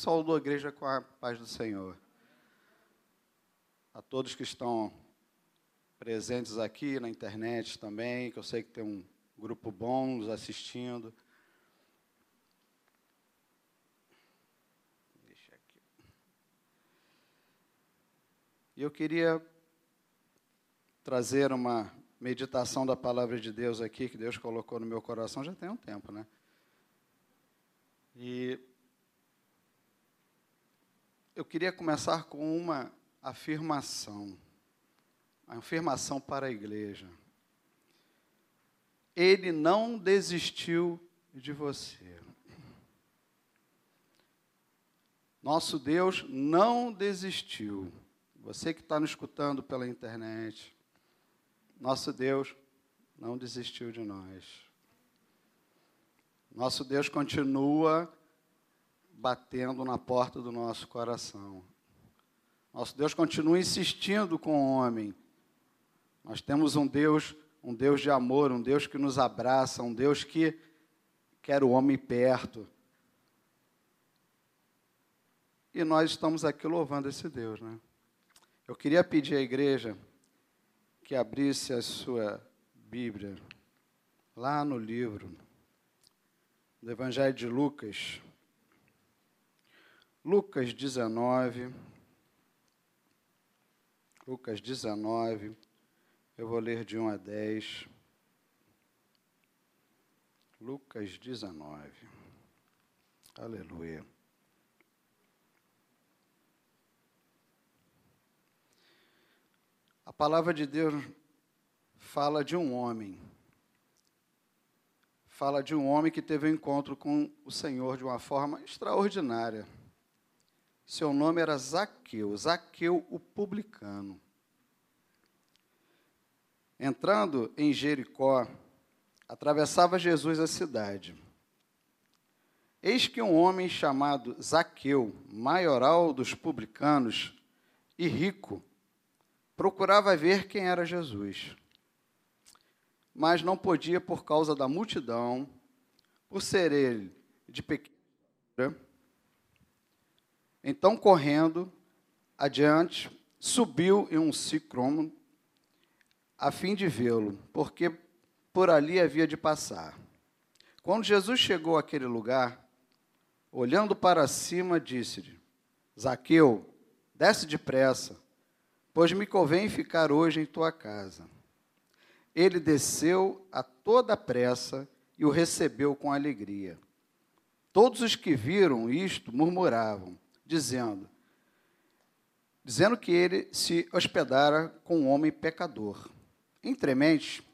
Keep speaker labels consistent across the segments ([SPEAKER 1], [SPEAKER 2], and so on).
[SPEAKER 1] saúdo a igreja com a paz do Senhor. A todos que estão presentes aqui na internet também, que eu sei que tem um grupo bom nos assistindo. Deixa aqui. E eu queria trazer uma meditação da palavra de Deus aqui, que Deus colocou no meu coração já tem um tempo, né? E eu queria começar com uma afirmação, uma afirmação para a igreja. Ele não desistiu de você. Nosso Deus não desistiu. Você que está nos escutando pela internet, nosso Deus não desistiu de nós. Nosso Deus continua batendo na porta do nosso coração. Nosso Deus continua insistindo com o homem. Nós temos um Deus, um Deus de amor, um Deus que nos abraça, um Deus que quer o homem perto. E nós estamos aqui louvando esse Deus, né? Eu queria pedir à igreja que abrisse a sua Bíblia lá no livro do Evangelho de Lucas. Lucas 19. Lucas 19. Eu vou ler de 1 a 10. Lucas 19. Aleluia. A palavra de Deus fala de um homem. Fala de um homem que teve um encontro com o Senhor de uma forma extraordinária. Seu nome era Zaqueu, Zaqueu o publicano. Entrando em Jericó, atravessava Jesus a cidade. Eis que um homem chamado Zaqueu, maioral dos publicanos e rico, procurava ver quem era Jesus. Mas não podia por causa da multidão, por ser ele de pequena. Então, correndo adiante, subiu em um ciclomo a fim de vê-lo, porque por ali havia de passar. Quando Jesus chegou àquele lugar, olhando para cima, disse-lhe: Zaqueu, desce depressa pois me convém ficar hoje em tua casa. Ele desceu a toda pressa e o recebeu com alegria. Todos os que viram isto murmuravam, dizendo, dizendo que ele se hospedara com um homem pecador. Entremente,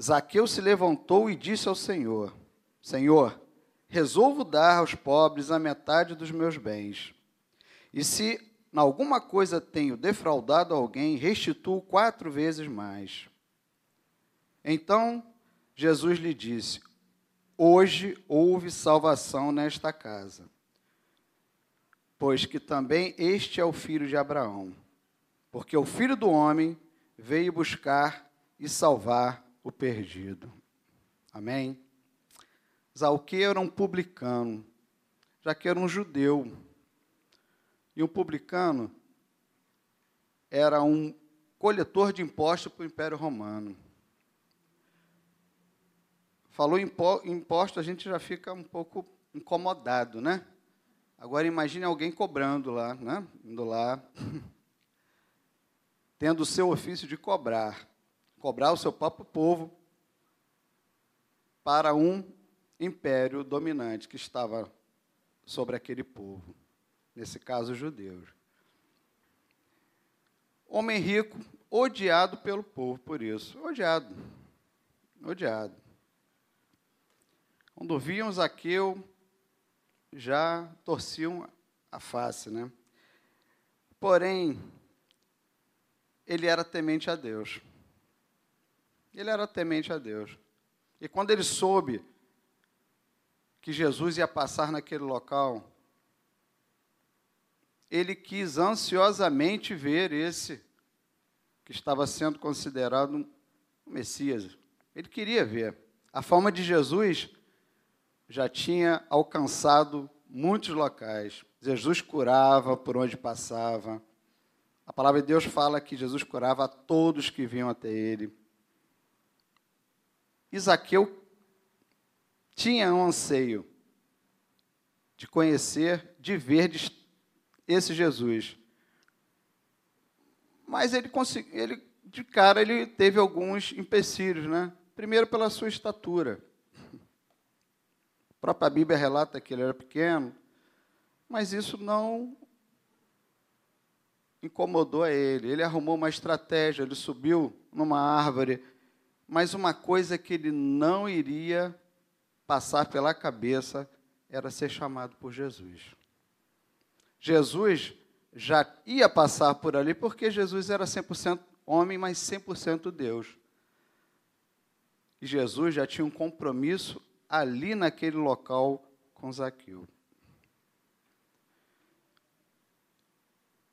[SPEAKER 1] Zaqueu se levantou e disse ao Senhor: Senhor, resolvo dar aos pobres a metade dos meus bens. E se em alguma coisa tenho defraudado alguém, restituo quatro vezes mais. Então Jesus lhe disse: Hoje houve salvação nesta casa, pois que também este é o filho de Abraão, porque o filho do homem veio buscar e salvar o perdido. Amém? Zalqueu era um publicano, já que era um judeu e um publicano era um coletor de impostos para o Império Romano. Falou em imposto, a gente já fica um pouco incomodado, né? Agora imagine alguém cobrando lá, né? Indo lá, tendo o seu ofício de cobrar, cobrar o seu próprio povo para um império dominante que estava sobre aquele povo nesse caso, judeus. Homem rico, odiado pelo povo por isso. Odiado. Odiado. Quando viam Zaqueu, já torciam a face, né? Porém, ele era temente a Deus. Ele era temente a Deus. E quando ele soube que Jesus ia passar naquele local, ele quis ansiosamente ver esse que estava sendo considerado um Messias. Ele queria ver. A fama de Jesus já tinha alcançado muitos locais. Jesus curava por onde passava. A palavra de Deus fala que Jesus curava a todos que vinham até ele. Isaqueu tinha um anseio de conhecer, de ver esse Jesus. Mas ele, consegui, ele de cara ele teve alguns empecilhos, né? Primeiro pela sua estatura. A própria Bíblia relata que ele era pequeno, mas isso não incomodou a ele. Ele arrumou uma estratégia, ele subiu numa árvore, mas uma coisa que ele não iria passar pela cabeça era ser chamado por Jesus. Jesus já ia passar por ali porque Jesus era 100% homem, mas 100% Deus. E Jesus já tinha um compromisso ali naquele local com Zaqueu.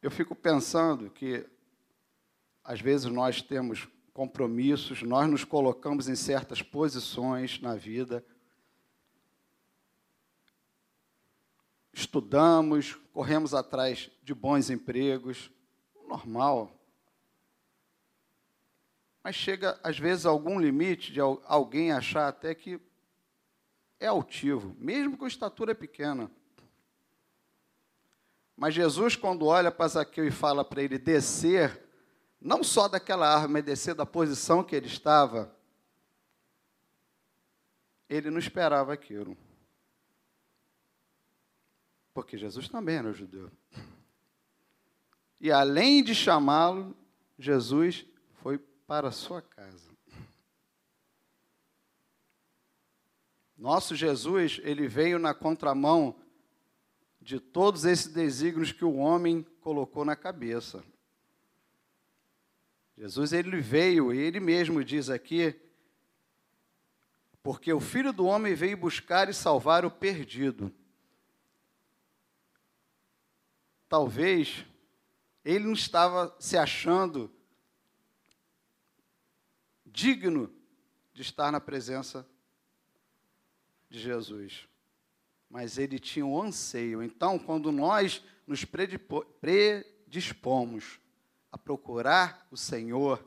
[SPEAKER 1] Eu fico pensando que às vezes nós temos compromissos, nós nos colocamos em certas posições na vida, estudamos, corremos atrás de bons empregos, normal. Mas chega, às vezes, algum limite de alguém achar até que é altivo, mesmo com estatura pequena. Mas Jesus, quando olha para Zaqueu e fala para ele descer, não só daquela árvore, mas descer da posição que ele estava, ele não esperava aquilo. Porque Jesus também era judeu. E além de chamá-lo, Jesus foi para a sua casa. Nosso Jesus, ele veio na contramão de todos esses desígnios que o homem colocou na cabeça. Jesus ele veio, e ele mesmo diz aqui, porque o Filho do homem veio buscar e salvar o perdido. talvez ele não estava se achando digno de estar na presença de Jesus. Mas ele tinha um anseio. Então, quando nós nos predispomos a procurar o Senhor,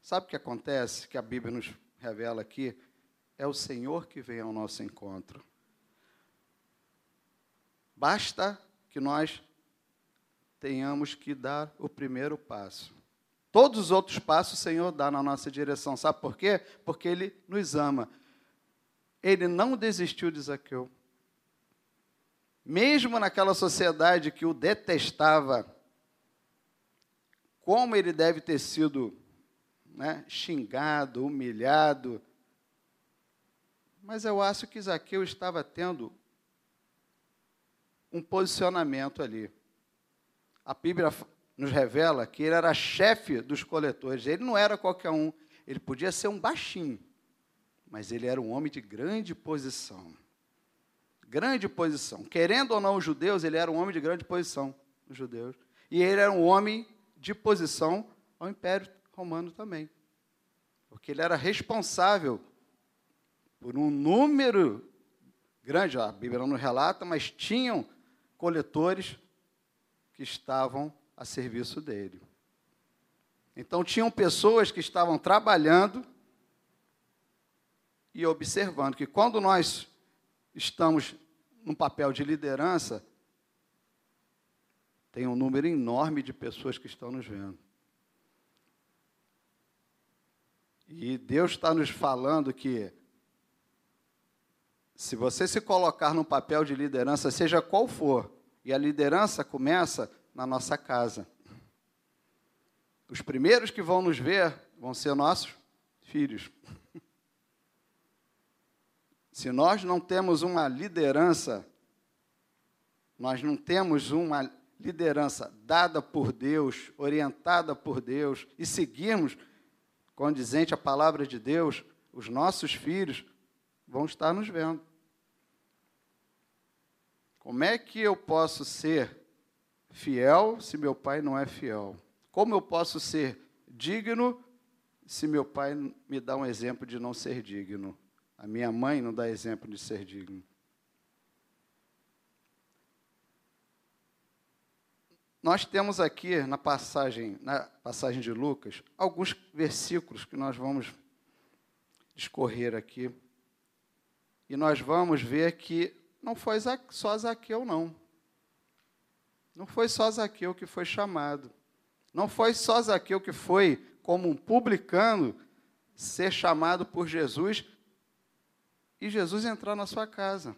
[SPEAKER 1] sabe o que acontece? Que a Bíblia nos revela aqui? É o Senhor que vem ao nosso encontro. Basta que nós tenhamos que dar o primeiro passo. Todos os outros passos o Senhor dá na nossa direção. Sabe por quê? Porque Ele nos ama. Ele não desistiu de Zaqueu. Mesmo naquela sociedade que o detestava, como ele deve ter sido né, xingado, humilhado. Mas eu acho que Zaqueu estava tendo um posicionamento ali a Bíblia nos revela que ele era chefe dos coletores. Ele não era qualquer um. Ele podia ser um baixinho, mas ele era um homem de grande posição. Grande posição. Querendo ou não os judeus, ele era um homem de grande posição, os judeus. E ele era um homem de posição ao Império Romano também. Porque ele era responsável por um número grande, a Bíblia não relata, mas tinham coletores que estavam a serviço dele. Então, tinham pessoas que estavam trabalhando e observando que quando nós estamos num papel de liderança, tem um número enorme de pessoas que estão nos vendo. E Deus está nos falando que, se você se colocar num papel de liderança, seja qual for, e a liderança começa na nossa casa. Os primeiros que vão nos ver vão ser nossos filhos. Se nós não temos uma liderança, nós não temos uma liderança dada por Deus, orientada por Deus, e seguirmos condizente a palavra de Deus, os nossos filhos vão estar nos vendo. Como é que eu posso ser fiel se meu pai não é fiel? Como eu posso ser digno se meu pai me dá um exemplo de não ser digno? A minha mãe não dá exemplo de ser digno. nós temos aqui na passagem, na passagem de Lucas, alguns versículos que nós vamos discorrer aqui. E nós vamos ver que não foi só Zaqueu, não. Não foi só Zaqueu que foi chamado. Não foi só Zaqueu que foi, como um publicano, ser chamado por Jesus e Jesus entrar na sua casa.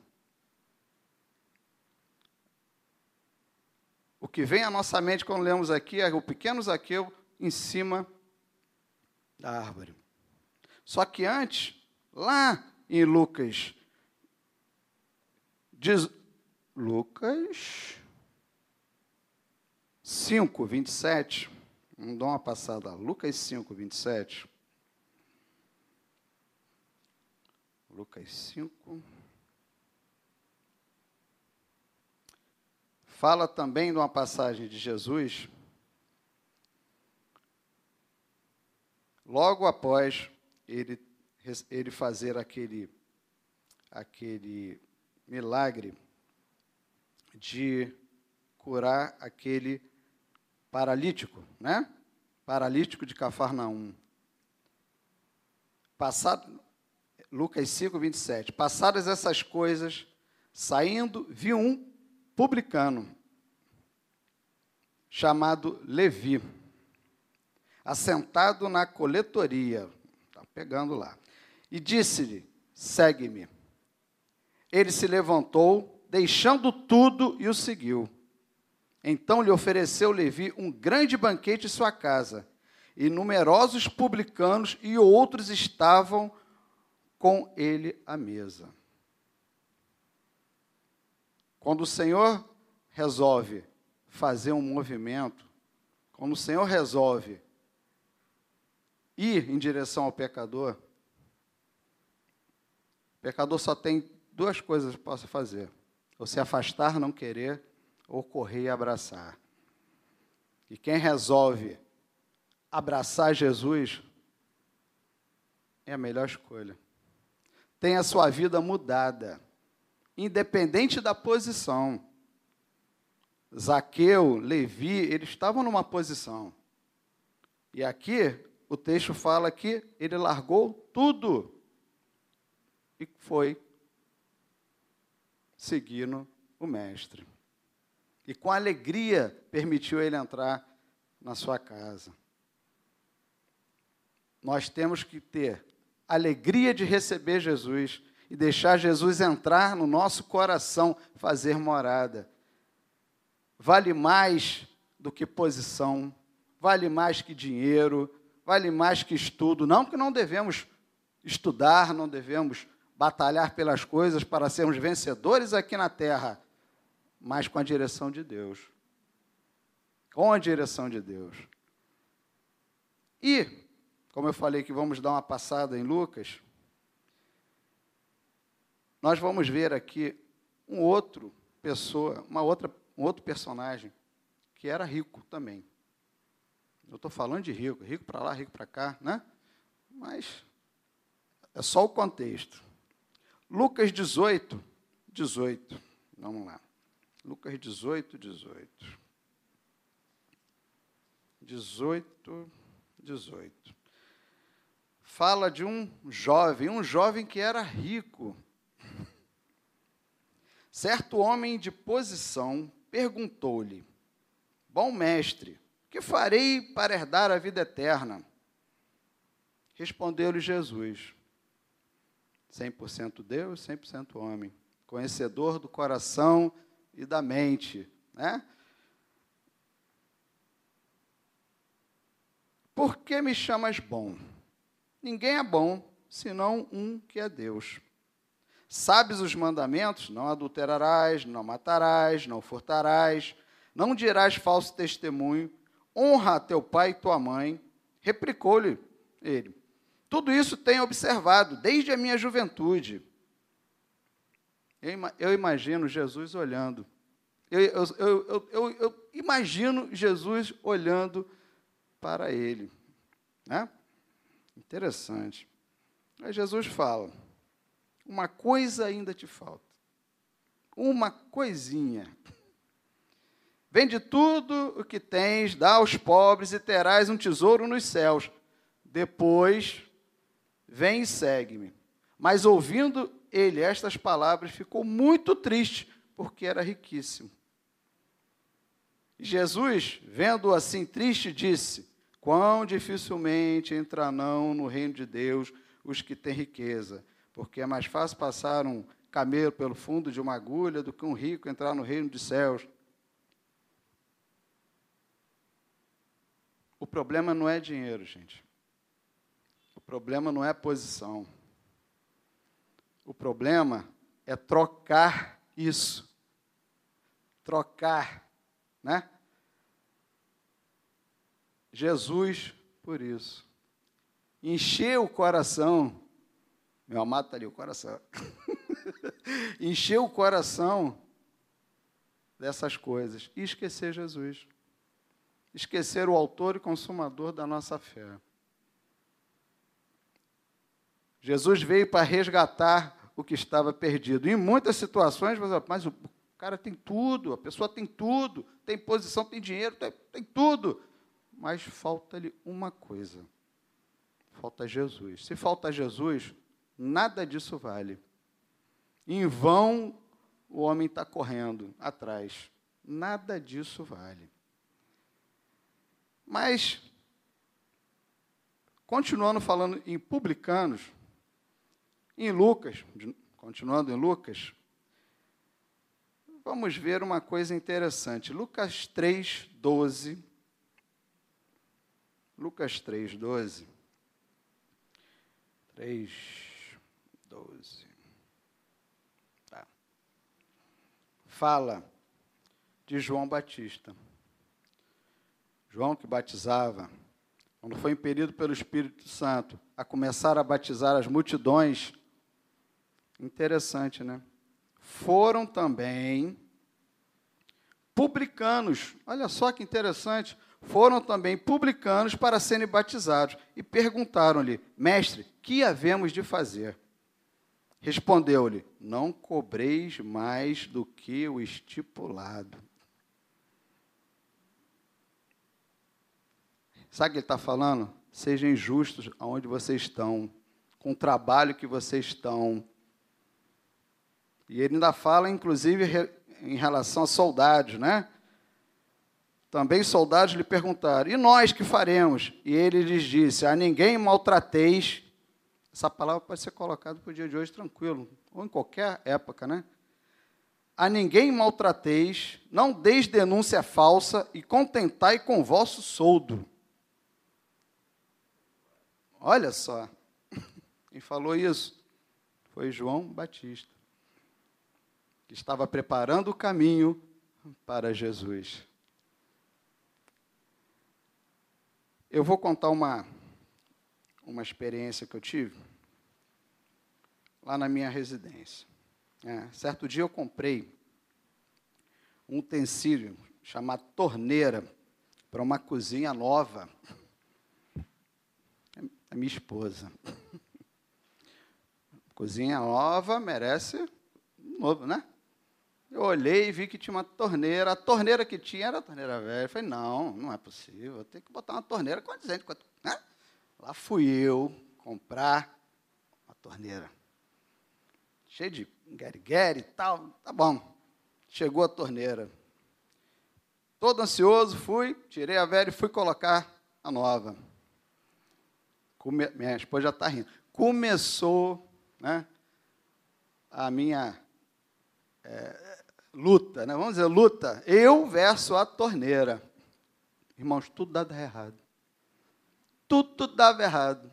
[SPEAKER 1] O que vem à nossa mente quando lemos aqui é o pequeno Zaqueu em cima da árvore. Só que antes, lá em Lucas, diz, Lucas 5, 27, vamos dar uma passada, Lucas 5, 27. Lucas 5. Fala também de uma passagem de Jesus, logo após ele, ele fazer aquele, aquele milagre de curar aquele paralítico, né? Paralítico de Cafarnaum. Passado, Lucas 5, 27. Passadas essas coisas, saindo, viu um publicano, chamado Levi, assentado na coletoria, está pegando lá, e disse-lhe: segue-me. Ele se levantou, deixando tudo, e o seguiu. Então lhe ofereceu Levi um grande banquete em sua casa, e numerosos publicanos e outros estavam com ele à mesa. Quando o Senhor resolve fazer um movimento, quando o Senhor resolve ir em direção ao pecador, o pecador só tem duas coisas que possa fazer: ou se afastar, não querer, ou correr e abraçar. E quem resolve abraçar Jesus é a melhor escolha. Tem a sua vida mudada independente da posição. Zaqueu, Levi, eles estavam numa posição. E aqui o texto fala que ele largou tudo e foi seguindo o mestre. E com alegria permitiu ele entrar na sua casa. Nós temos que ter alegria de receber Jesus e deixar Jesus entrar no nosso coração, fazer morada. Vale mais do que posição, vale mais que dinheiro, vale mais que estudo. Não que não devemos estudar, não devemos batalhar pelas coisas para sermos vencedores aqui na terra, mas com a direção de Deus. Com a direção de Deus. E, como eu falei que vamos dar uma passada em Lucas, nós vamos ver aqui um outro pessoa, uma outra, um outro personagem que era rico também. Eu estou falando de rico, rico para lá, rico para cá, né? Mas é só o contexto. Lucas 18, 18. Vamos lá. Lucas 18, 18. 18, 18. Fala de um jovem, um jovem que era rico. Certo homem de posição perguntou-lhe: Bom mestre, que farei para herdar a vida eterna? Respondeu-lhe Jesus: 100% Deus, 100% homem, conhecedor do coração e da mente, né? Por que me chamas bom? Ninguém é bom, senão um que é Deus. Sabes os mandamentos? Não adulterarás, não matarás, não furtarás, não dirás falso testemunho, honra teu pai e tua mãe. Replicou-lhe ele. Tudo isso tenho observado desde a minha juventude. Eu imagino Jesus olhando. Eu, eu, eu, eu, imagino Jesus olhando para ele. Né? Interessante. Aí Jesus fala: uma coisa ainda te falta. Uma coisinha. Vende tudo o que tens, dá aos pobres e terás um tesouro nos céus. Depois, vem e segue-me. Mas ouvindo ele estas palavras, ficou muito triste, porque era riquíssimo. Jesus, vendo-o assim triste, disse: Quão dificilmente entrarão no reino de Deus os que têm riqueza, porque é mais fácil passar um camelo pelo fundo de uma agulha do que um rico entrar no reino dos céus. O problema não é dinheiro, gente. O problema não é posição. O problema é trocar isso. Trocar, né? Jesus por isso. Encheu o coração. Meu amado está ali, o coração. Encheu o coração dessas coisas e esquecer Jesus. Esquecer o autor e consumador da nossa fé. Jesus veio para resgatar o que estava perdido. Em muitas situações, mas o cara tem tudo, a pessoa tem tudo, tem posição, tem dinheiro, tem, tem tudo mas falta-lhe uma coisa: falta Jesus. Se falta Jesus, nada disso vale. Em vão o homem está correndo atrás. Nada disso vale. Mas, continuando falando em publicanos, em Lucas, continuando em Lucas, vamos ver uma coisa interessante. Lucas 3, 12 Lucas 3, 12. 3, 12. Tá. Fala de João Batista. João que batizava, quando foi impelido pelo Espírito Santo a começar a batizar as multidões, interessante, né? Foram também publicanos. Olha só que interessante foram também publicanos para serem batizados e perguntaram-lhe: Mestre, que havemos de fazer? Respondeu-lhe: Não cobreis mais do que o estipulado. Sabe o que ele está falando? Sejam justos aonde vocês estão, com o trabalho que vocês estão. E ele ainda fala, inclusive, em relação a soldados, né? Também soldados lhe perguntaram: E nós que faremos? E ele lhes disse: A ninguém maltrateis. Essa palavra pode ser colocada para o dia de hoje tranquilo, ou em qualquer época, né? A ninguém maltrateis, não deis denúncia falsa e contentai com vosso soldo. Olha só, quem falou isso foi João Batista, que estava preparando o caminho para Jesus. Eu vou contar uma, uma experiência que eu tive lá na minha residência. É, certo dia eu comprei um utensílio chamado torneira para uma cozinha nova. A minha esposa. Cozinha nova merece novo, né? Eu olhei e vi que tinha uma torneira. A torneira que tinha era a torneira velha. Eu falei, não, não é possível. Tenho que botar uma torneira condizente. Né? Lá fui eu comprar uma torneira. Cheio de guerigueri e tal. Tá bom. Chegou a torneira. Todo ansioso, fui, tirei a velha e fui colocar a nova. Come... Minha esposa já está rindo. Começou né, a minha... É, luta, né? vamos dizer, luta, eu versus a torneira. Irmãos, tudo dava errado. Tudo dava errado.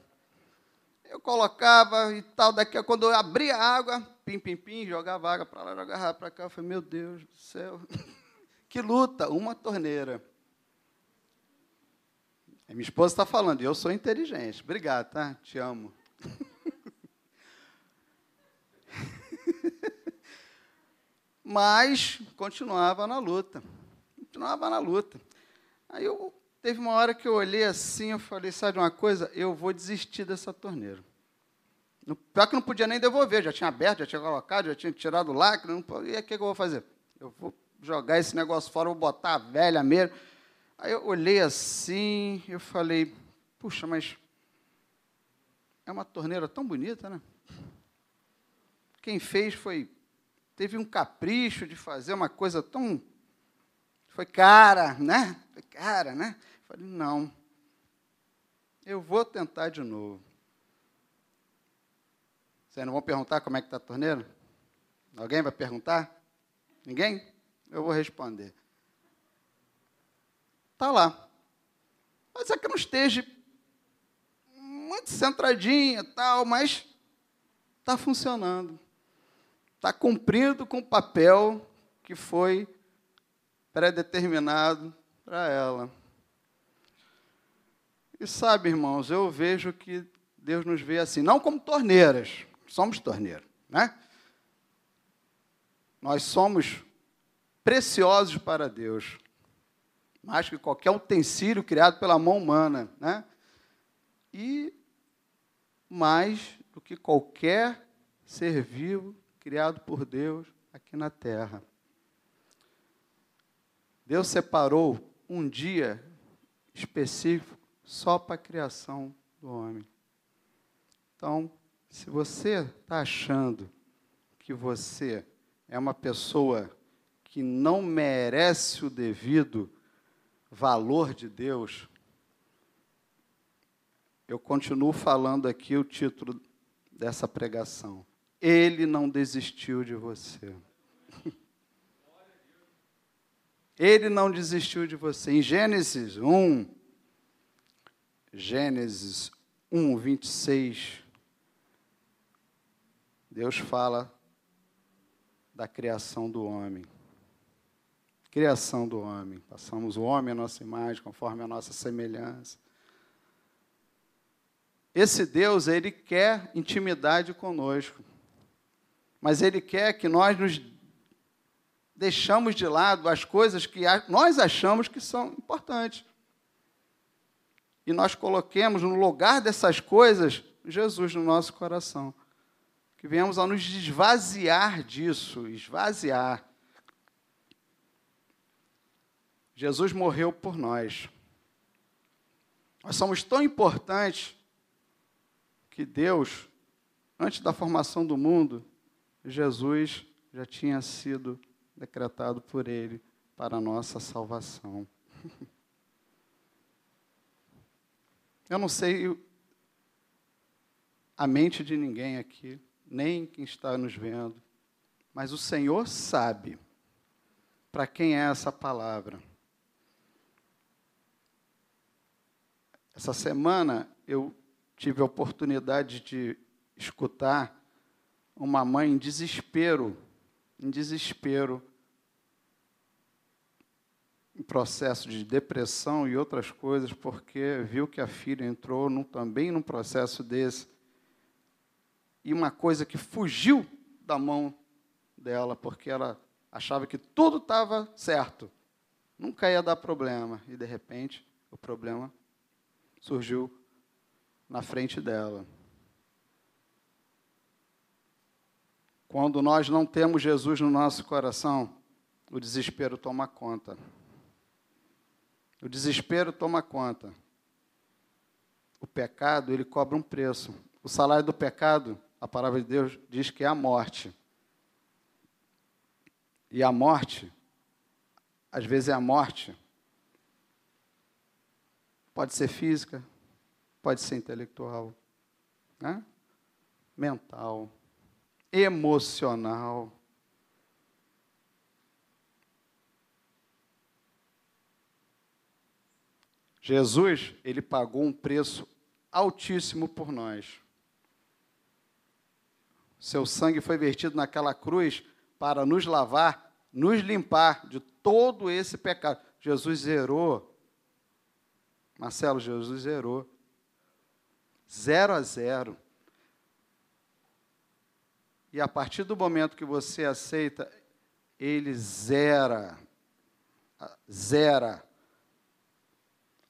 [SPEAKER 1] Eu colocava e tal, daqui quando eu abria a água, pim, pim, pim, jogava água para lá, jogava para cá. Eu falei, meu Deus do céu, que luta, uma torneira. E minha esposa está falando, eu sou inteligente. Obrigado, tá? Te amo. mas continuava na luta. Continuava na luta. Aí eu teve uma hora que eu olhei assim, eu falei, sabe uma coisa? Eu vou desistir dessa torneira. No, pior que não podia nem devolver, já tinha aberto, já tinha colocado, já tinha tirado o lacre, não, e o que, que eu vou fazer? Eu vou jogar esse negócio fora, vou botar a velha mesmo. Aí eu olhei assim, eu falei, puxa, mas é uma torneira tão bonita, né? Quem fez foi teve um capricho de fazer uma coisa tão foi cara, né? Foi cara, né? Falei, não. Eu vou tentar de novo. Vocês não vão perguntar como é que está a torneira? Alguém vai perguntar? Ninguém? Eu vou responder. Está lá. Mas é que não esteja muito centradinha tal, mas está funcionando. Está cumprindo com o papel que foi predeterminado para ela. E sabe, irmãos, eu vejo que Deus nos vê assim, não como torneiras, somos torneiros, né? Nós somos preciosos para Deus, mais que qualquer utensílio criado pela mão humana, né? E mais do que qualquer ser vivo criado por Deus aqui na terra. Deus separou um dia específico só para a criação do homem. Então, se você está achando que você é uma pessoa que não merece o devido valor de Deus, eu continuo falando aqui o título dessa pregação. Ele não desistiu de você. Ele não desistiu de você. Em Gênesis 1, Gênesis 1, 26, Deus fala da criação do homem. Criação do homem. Passamos o homem à nossa imagem, conforme a nossa semelhança. Esse Deus, ele quer intimidade conosco. Mas ele quer que nós nos deixamos de lado as coisas que nós achamos que são importantes. E nós coloquemos no lugar dessas coisas Jesus no nosso coração. Que venhamos a nos esvaziar disso, esvaziar. Jesus morreu por nós. Nós somos tão importantes que Deus, antes da formação do mundo, Jesus já tinha sido decretado por Ele para a nossa salvação. Eu não sei a mente de ninguém aqui, nem quem está nos vendo, mas o Senhor sabe para quem é essa palavra. Essa semana eu tive a oportunidade de escutar uma mãe em desespero, em desespero, em processo de depressão e outras coisas, porque viu que a filha entrou num, também num processo desse. E uma coisa que fugiu da mão dela, porque ela achava que tudo estava certo. Nunca ia dar problema. E, de repente, o problema surgiu na frente dela. Quando nós não temos Jesus no nosso coração, o desespero toma conta. O desespero toma conta. O pecado, ele cobra um preço. O salário do pecado, a palavra de Deus diz que é a morte. E a morte, às vezes é a morte, pode ser física, pode ser intelectual, né? mental, emocional. Jesus, ele pagou um preço altíssimo por nós. Seu sangue foi vertido naquela cruz para nos lavar, nos limpar de todo esse pecado. Jesus zerou. Marcelo, Jesus zerou. Zero a zero. E a partir do momento que você aceita, ele zera, zera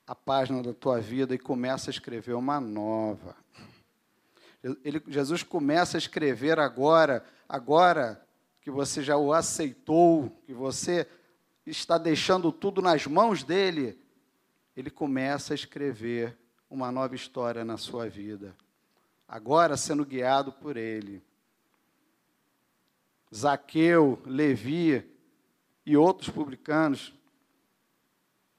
[SPEAKER 1] a página da tua vida e começa a escrever uma nova. Ele, Jesus começa a escrever agora, agora que você já o aceitou, que você está deixando tudo nas mãos dele, ele começa a escrever uma nova história na sua vida. Agora sendo guiado por ele. Zaqueu, Levi e outros publicanos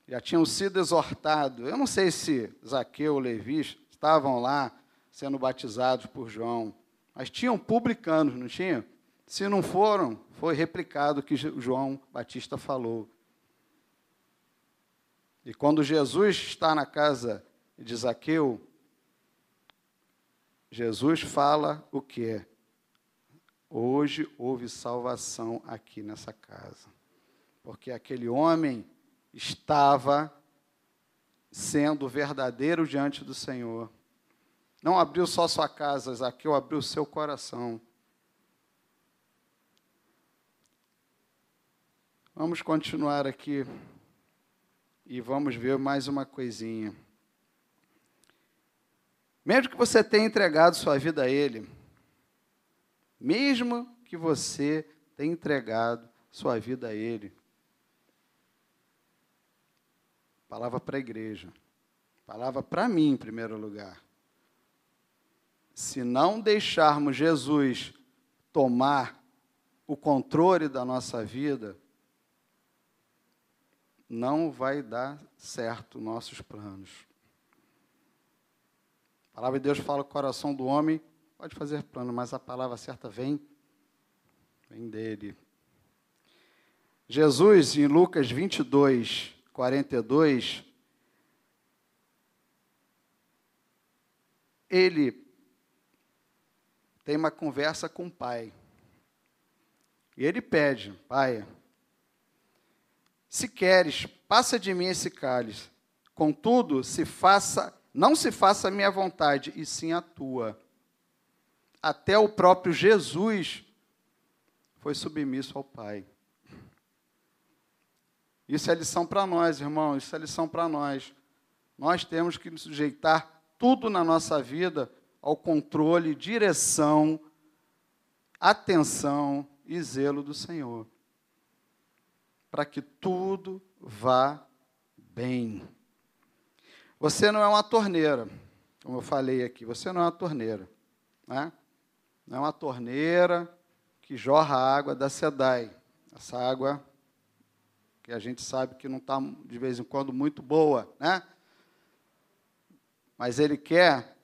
[SPEAKER 1] já tinham sido exortados. Eu não sei se Zaqueu Levi estavam lá sendo batizados por João, mas tinham publicanos, não tinham? Se não foram, foi replicado o que João Batista falou. E quando Jesus está na casa de Zaqueu, Jesus fala o quê? Hoje houve salvação aqui nessa casa. Porque aquele homem estava sendo verdadeiro diante do Senhor. Não abriu só sua casa, Zaqueu abriu seu coração. Vamos continuar aqui e vamos ver mais uma coisinha. Mesmo que você tenha entregado sua vida a Ele, mesmo que você tenha entregado sua vida a Ele, palavra para a igreja, palavra para mim em primeiro lugar. Se não deixarmos Jesus tomar o controle da nossa vida, não vai dar certo nossos planos. A palavra de Deus fala que o coração do homem pode fazer plano, mas a palavra certa vem, vem dele. Jesus, em Lucas 22, 42, ele tem uma conversa com o pai. E ele pede, pai, se queres, passa de mim esse cálice. Contudo, se faça, não se faça a minha vontade, e sim a tua. Até o próprio Jesus foi submisso ao Pai. Isso é lição para nós, irmão, isso é lição para nós. Nós temos que nos sujeitar tudo na nossa vida ao controle, direção, atenção e zelo do Senhor para que tudo vá bem. Você não é uma torneira, como eu falei aqui, você não é uma torneira. Né? É uma torneira que jorra água da SEDAI. Essa água que a gente sabe que não está, de vez em quando, muito boa. Né? Mas ele quer,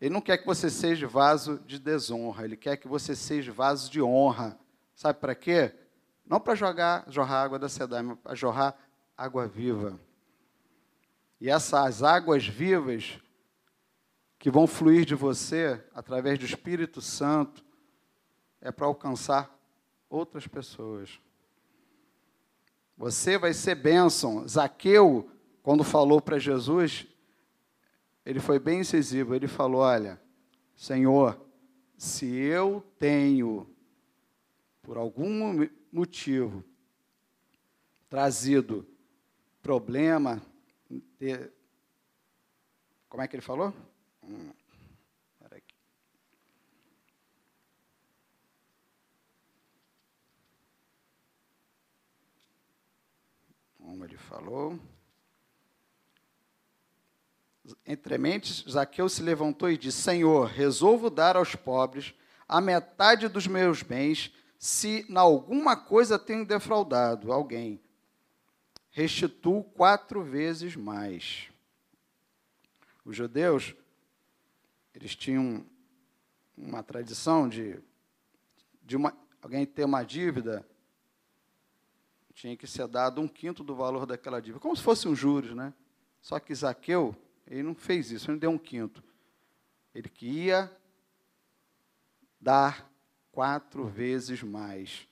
[SPEAKER 1] ele não quer que você seja vaso de desonra, ele quer que você seja vaso de honra. Sabe para quê? Não para jogar, jorrar água da cidade, mas para jorrar água viva. E essas águas vivas que vão fluir de você através do Espírito Santo é para alcançar outras pessoas. Você vai ser bênção. Zaqueu, quando falou para Jesus, ele foi bem incisivo. Ele falou: Olha, Senhor, se eu tenho, por algum motivo trazido problema, como é que ele falou? Hum, aqui. Como ele falou. Entre mentes, Zaqueu se levantou e disse: Senhor, resolvo dar aos pobres a metade dos meus bens se na alguma coisa tenho defraudado alguém, restituo quatro vezes mais. Os judeus, eles tinham uma tradição de, de uma, alguém ter uma dívida, tinha que ser dado um quinto do valor daquela dívida, como se fosse um juros, né? Só que Zaqueu, ele não fez isso, ele não deu um quinto. Ele queria dar quatro vezes mais.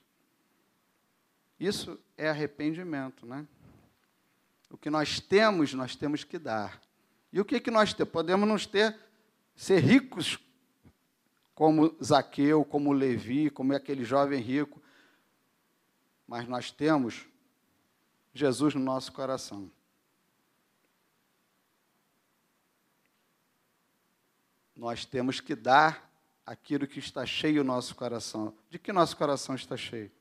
[SPEAKER 1] Isso é arrependimento, né? O que nós temos, nós temos que dar. E o que, que nós temos? Podemos nos ter, ser ricos como Zaqueu, como Levi, como aquele jovem rico, mas nós temos Jesus no nosso coração. Nós temos que dar aquilo que está cheio o nosso coração. De que nosso coração está cheio?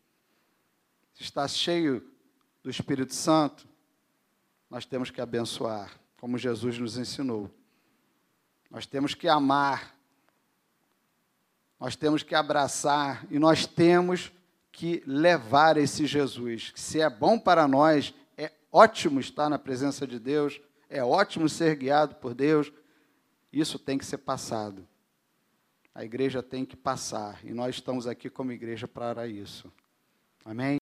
[SPEAKER 1] Está cheio do Espírito Santo, nós temos que abençoar, como Jesus nos ensinou. Nós temos que amar, nós temos que abraçar e nós temos que levar esse Jesus. Se é bom para nós, é ótimo estar na presença de Deus, é ótimo ser guiado por Deus, isso tem que ser passado. A igreja tem que passar e nós estamos aqui como igreja para isso. Amém?